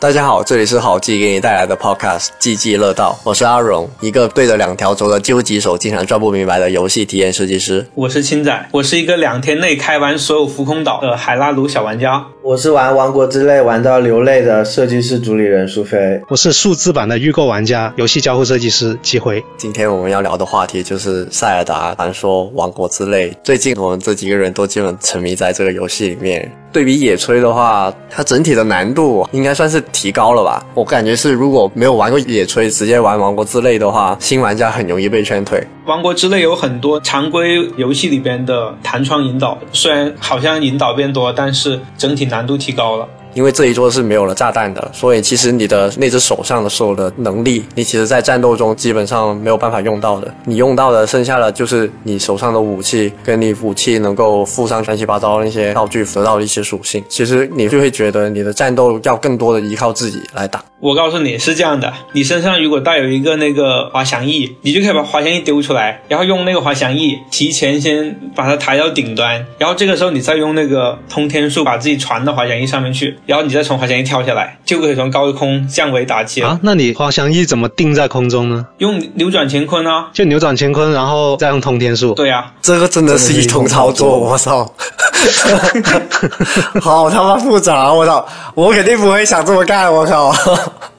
大家好，这里是好记给你带来的 Podcast《记记乐道》，我是阿荣，一个对着两条轴的究极手经常转不明白的游戏体验设计师。我是青仔，我是一个两天内开完所有浮空岛的 海拉鲁小玩家。我是玩《王国之泪》玩到流泪的设计师主理人苏菲。我是数字版的预购玩家，游戏交互设计师季辉。今天我们要聊的话题就是《塞尔达传说：王国之泪》。最近我们这几个人都基本沉迷在这个游戏里面。对比野炊的话，它整体的难度应该算是提高了吧？我感觉是如果没有玩过野炊，直接玩王国之泪的话，新玩家很容易被劝退。王国之泪有很多常规游戏里边的弹窗引导，虽然好像引导变多，但是整体难度提高了。因为这一座是没有了炸弹的，所以其实你的那只手上的所有的能力，你其实在战斗中基本上没有办法用到的。你用到的剩下的就是你手上的武器，跟你武器能够附上乱七八糟那些道具得到的一些属性。其实你就会觉得你的战斗要更多的依靠自己来打。我告诉你是这样的，你身上如果带有一个那个滑翔翼，你就可以把滑翔翼丢出来，然后用那个滑翔翼提前先把它抬到顶端，然后这个时候你再用那个通天术把自己传到滑翔翼上面去，然后你再从滑翔翼跳下来，就可以从高空降维打击了。啊，那你滑翔翼怎么定在空中呢？用扭转乾坤啊，就扭转乾坤，然后再用通天术。对呀，这个真的是一通操作，我操，好他妈复杂，我操，我肯定不会想这么干，我靠。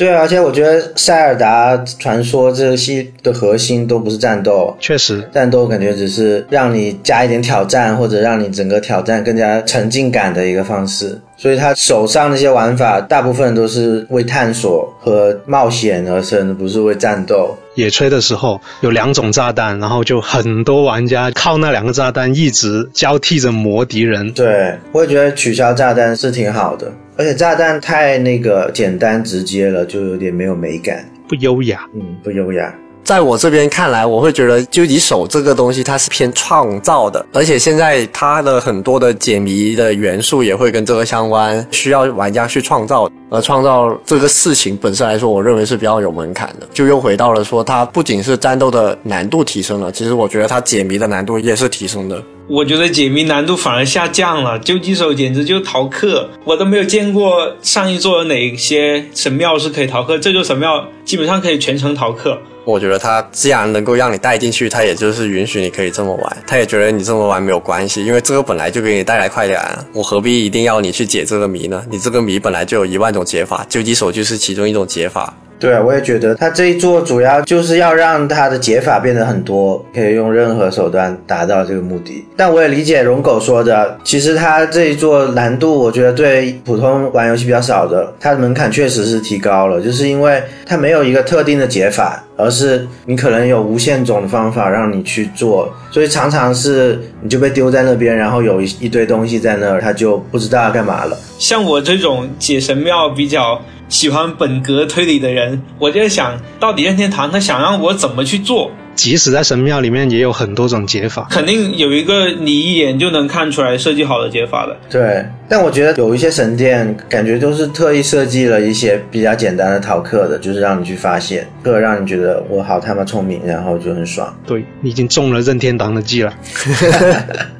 对，而且我觉得《塞尔达传说》这个戏的核心都不是战斗，确实，战斗感觉只是让你加一点挑战，或者让你整个挑战更加沉浸感的一个方式。所以他手上那些玩法，大部分都是为探索和冒险而生，不是为战斗。野炊的时候有两种炸弹，然后就很多玩家靠那两个炸弹一直交替着磨敌人。对，我也觉得取消炸弹是挺好的。而且炸弹太那个简单直接了，就有点没有美感，不优雅。嗯，不优雅。在我这边看来，我会觉得究极手这个东西它是偏创造的，而且现在它的很多的解谜的元素也会跟这个相关，需要玩家去创造。而创造这个事情本身来说，我认为是比较有门槛的。就又回到了说，它不仅是战斗的难度提升了，其实我觉得它解谜的难度也是提升的。我觉得解谜难度反而下降了，究极手简直就逃课，我都没有见过上一座有哪些神庙是可以逃课，这座神庙基本上可以全程逃课。我觉得它既然能够让你带进去，它也就是允许你可以这么玩，它也觉得你这么玩没有关系，因为这个本来就给你带来快感，我何必一定要你去解这个谜呢？你这个谜本来就有一万种解法，究极手就是其中一种解法。对，我也觉得他这一座主要就是要让他的解法变得很多，可以用任何手段达到这个目的。但我也理解荣狗说的，其实他这一座难度，我觉得对普通玩游戏比较少的，它的门槛确实是提高了，就是因为它没有一个特定的解法，而是你可能有无限种的方法让你去做，所以常常是你就被丢在那边，然后有一一堆东西在那儿，他就不知道要干嘛了。像我这种解神庙比较。喜欢本格推理的人，我就在想到底任天堂他想让我怎么去做？即使在神庙里面也有很多种解法，肯定有一个你一眼就能看出来设计好的解法的。对，但我觉得有一些神殿感觉都是特意设计了一些比较简单的逃课的，就是让你去发现，或者让你觉得我好他妈聪明，然后就很爽。对你已经中了任天堂的计了。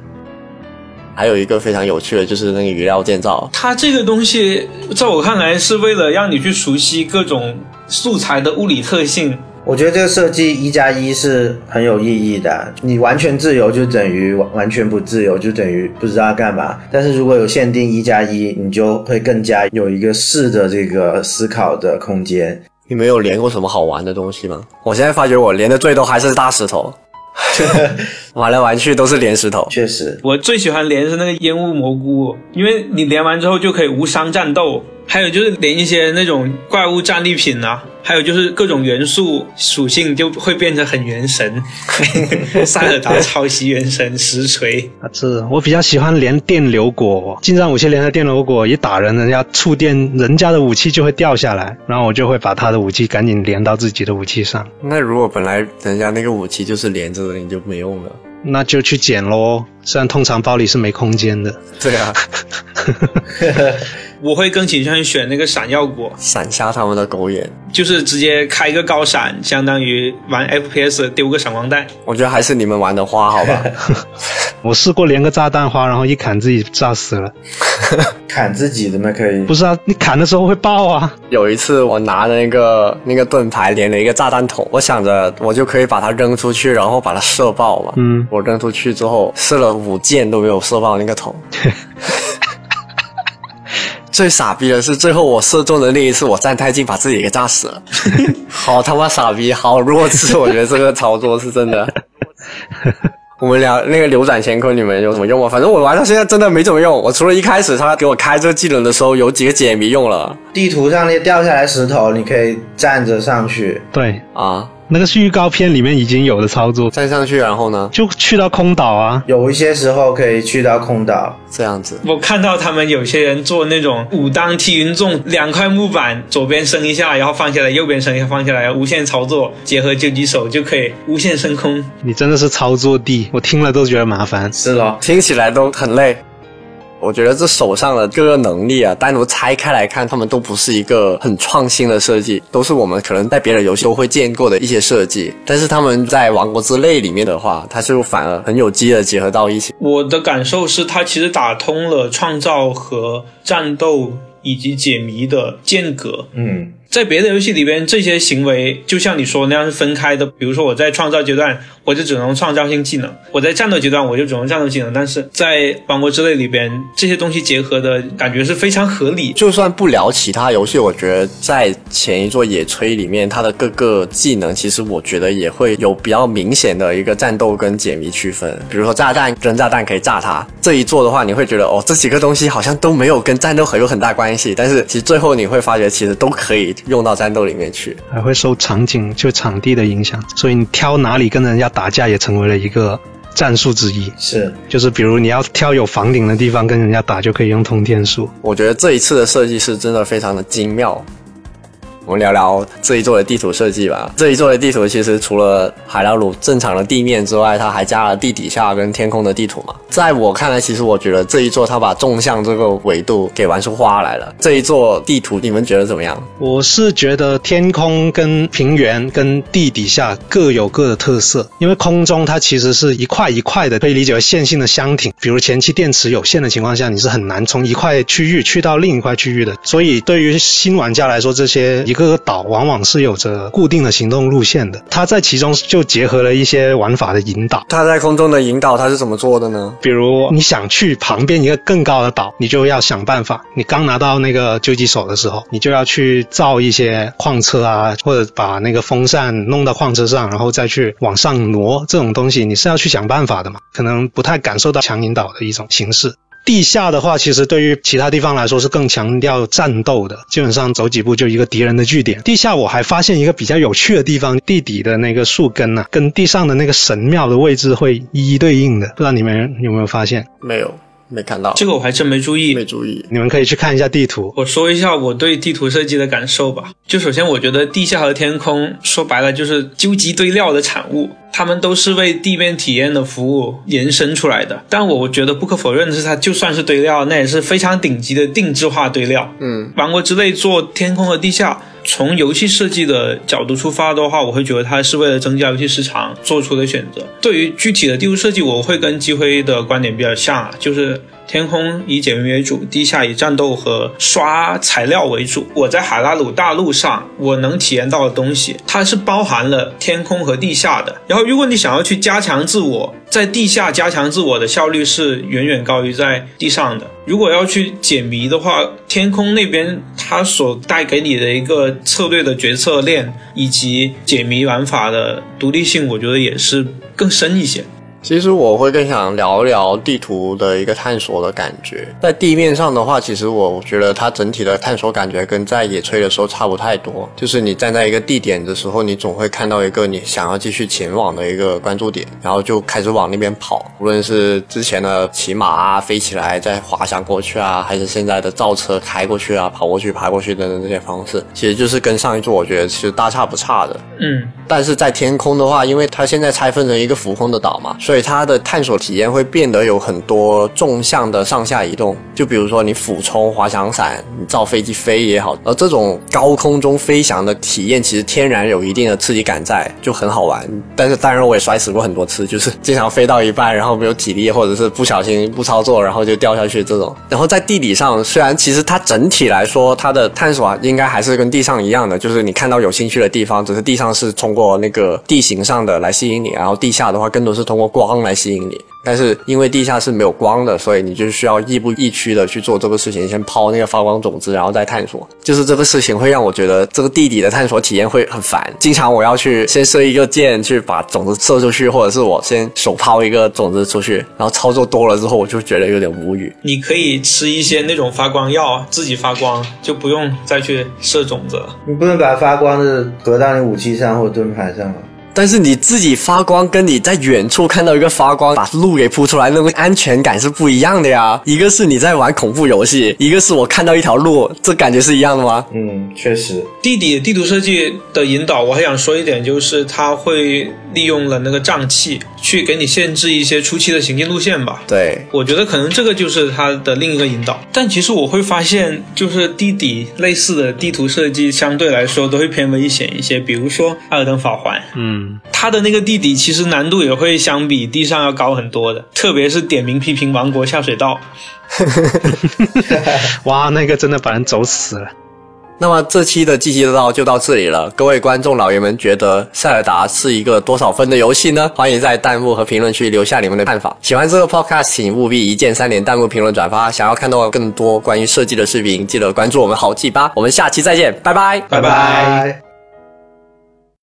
还有一个非常有趣的，就是那个语料建造。它这个东西，在我看来，是为了让你去熟悉各种素材的物理特性。我觉得这个设计一加一是很有意义的。你完全自由就等于完全不自由，就等于不知道干嘛。但是如果有限定一加一，你就会更加有一个试的这个思考的空间。你没有连过什么好玩的东西吗？我现在发觉我连的最多还是大石头。玩来玩去都是连石头，确实，我最喜欢连是那个烟雾蘑菇，因为你连完之后就可以无伤战斗。还有就是连一些那种怪物战利品啊，还有就是各种元素属性就会变成很原神。塞尔达抄袭原神实锤啊！这我比较喜欢连电流果，近战武器连的电流果一打人，人家触电，人家的武器就会掉下来，然后我就会把他的武器赶紧连到自己的武器上。那如果本来人家那个武器就是连着的，你就没用了。那就去捡喽，虽然通常包里是没空间的。对啊。我会更倾向于选那个闪耀果，闪瞎他们的狗眼。就是直接开一个高闪，相当于玩 FPS 丢个闪光弹。我觉得还是你们玩的花好吧。我试过连个炸弹花，然后一砍自己炸死了。砍自己怎么可以？不是啊，你砍的时候会爆啊。有一次我拿那个那个盾牌连了一个炸弹筒，我想着我就可以把它扔出去，然后把它射爆嘛。嗯，我扔出去之后射了五箭都没有射爆那个桶。最傻逼的是，最后我射中的那一次，我站太近，把自己给炸死了。好他妈傻逼，好弱智！我觉得这个操作是真的。我们聊那个扭转乾坤，你们有什么用吗？反正我玩到现在真的没怎么用。我除了一开始他给我开这个技能的时候，有几个解谜用了。地图上那掉下来石头，你可以站着上去。对啊。那个是预告片里面已经有的操作，站上去，然后呢，就去到空岛啊。有一些时候可以去到空岛，这样子。我看到他们有些人做那种武当踢云纵，两块木板左边升一下，然后放下来，右边升一下放下来，无限操作，结合狙击手就可以无限升空。你真的是操作帝，我听了都觉得麻烦。是咯，听起来都很累。我觉得这手上的各个能力啊，单独拆开来看，他们都不是一个很创新的设计，都是我们可能在别的游戏都会见过的一些设计。但是他们在《王国之泪》里面的话，它就反而很有机的结合到一起。我的感受是，它其实打通了创造和战斗以及解谜的间隔。嗯。在别的游戏里边，这些行为就像你说那样是分开的。比如说，我在创造阶段，我就只能创造性技能；我在战斗阶段，我就只能战斗技能。但是在《王国之泪》里边，这些东西结合的感觉是非常合理。就算不聊其他游戏，我觉得在前一座野炊里面，它的各个技能其实我觉得也会有比较明显的一个战斗跟解谜区分。比如说炸弹扔炸弹可以炸它，这一做的话，你会觉得哦，这几个东西好像都没有跟战斗很有很大关系。但是其实最后你会发觉，其实都可以。用到战斗里面去，还会受场景就场地的影响，所以你挑哪里跟人家打架也成为了一个战术之一。是，就是比如你要挑有房顶的地方跟人家打，就可以用通天术。我觉得这一次的设计是真的非常的精妙。我们聊聊这一座的地图设计吧。这一座的地图其实除了海拉鲁正常的地面之外，它还加了地底下跟天空的地图嘛。在我看来，其实我觉得这一座它把纵向这个维度给玩出花来了。这一座地图你们觉得怎么样？我是觉得天空跟平原跟地底下各有各的特色，因为空中它其实是一块一块的，可以理解为线性的箱体。比如前期电池有限的情况下，你是很难从一块区域去到另一块区域的。所以对于新玩家来说，这些一个个岛往往是有着固定的行动路线的，它在其中就结合了一些玩法的引导。它在空中的引导，它是怎么做的呢？比如你想去旁边一个更高的岛，你就要想办法。你刚拿到那个狙击手的时候，你就要去造一些矿车啊，或者把那个风扇弄到矿车上，然后再去往上挪。这种东西你是要去想办法的嘛？可能不太感受到强引导的一种形式。地下的话，其实对于其他地方来说是更强调战斗的，基本上走几步就一个敌人的据点。地下我还发现一个比较有趣的地方，地底的那个树根呐，跟地上的那个神庙的位置会一一对应的，不知道你们有没有发现？没有。没看到这个，我还真没注意。没注意，你们可以去看一下地图。我说一下我对地图设计的感受吧。就首先，我觉得地下和天空说白了就是究极堆料的产物，它们都是为地面体验的服务延伸出来的。但我觉得不可否认的是，它就算是堆料，那也是非常顶级的定制化堆料。嗯，王国之泪做天空和地下。从游戏设计的角度出发的话，我会觉得它是为了增加游戏时长做出的选择。对于具体的地图设计，我会跟机辉的观点比较像啊，就是天空以解谜为主，地下以战斗和刷材料为主。我在海拉鲁大陆上，我能体验到的东西，它是包含了天空和地下的。然后，如果你想要去加强自我，在地下加强自我的效率是远远高于在地上的。如果要去解谜的话，天空那边它所带给你的一个策略的决策链以及解谜玩法的独立性，我觉得也是更深一些。其实我会更想聊聊地图的一个探索的感觉。在地面上的话，其实我觉得它整体的探索感觉跟在野炊的时候差不太多。就是你站在一个地点的时候，你总会看到一个你想要继续前往的一个关注点，然后就开始往那边跑。无论是之前的骑马啊、飞起来再滑翔过去啊，还是现在的造车开过去啊、跑过去、爬过去等等这些方式，其实就是跟上一座我觉得其实大差不差的。嗯。但是在天空的话，因为它现在拆分成一个浮空的岛嘛，所以它的探索体验会变得有很多纵向的上下移动。就比如说你俯冲、滑翔伞、你造飞机飞也好，而这种高空中飞翔的体验，其实天然有一定的刺激感在，就很好玩。但是当然我也摔死过很多次，就是经常飞到一半，然后没有体力，或者是不小心不操作，然后就掉下去这种。然后在地理上，虽然其实它整体来说它的探索啊，应该还是跟地上一样的，就是你看到有兴趣的地方，只是地上是通过那个地形上的来吸引你，然后地下的话更多是通过光来吸引你。但是因为地下是没有光的，所以你就需要亦步亦趋的去做这个事情，先抛那个发光种子，然后再探索。就是这个事情会让我觉得这个地底的探索体验会很烦。经常我要去先射一个箭去把种子射出去，或者是我先手抛一个种子出去，然后操作多了之后，我就觉得有点无语。你可以吃一些那种发光药，自己发光，就不用再去射种子了。你不能把发光的合到你武器上或者盾牌上吗？但是你自己发光，跟你在远处看到一个发光把路给铺出来，那个安全感是不一样的呀。一个是你在玩恐怖游戏，一个是我看到一条路，这感觉是一样的吗？嗯，确实。地底地图设计的引导，我还想说一点，就是它会利用了那个瘴气，去给你限制一些初期的行进路线吧。对，我觉得可能这个就是它的另一个引导。但其实我会发现，就是地底类似的地图设计相对来说都会偏危险一些，比如说《艾尔登法环》，嗯。它的那个地底其实难度也会相比地上要高很多的，特别是点名批评王国下水道，哇，那个真的把人走死了。那么这期的季季乐道就到这里了，各位观众老爷们觉得塞尔达是一个多少分的游戏呢？欢迎在弹幕和评论区留下你们的看法。喜欢这个 podcast，请务必一键三连、弹幕、评论、转发。想要看到更多关于设计的视频，记得关注我们好记吧。我们下期再见，拜拜，拜拜。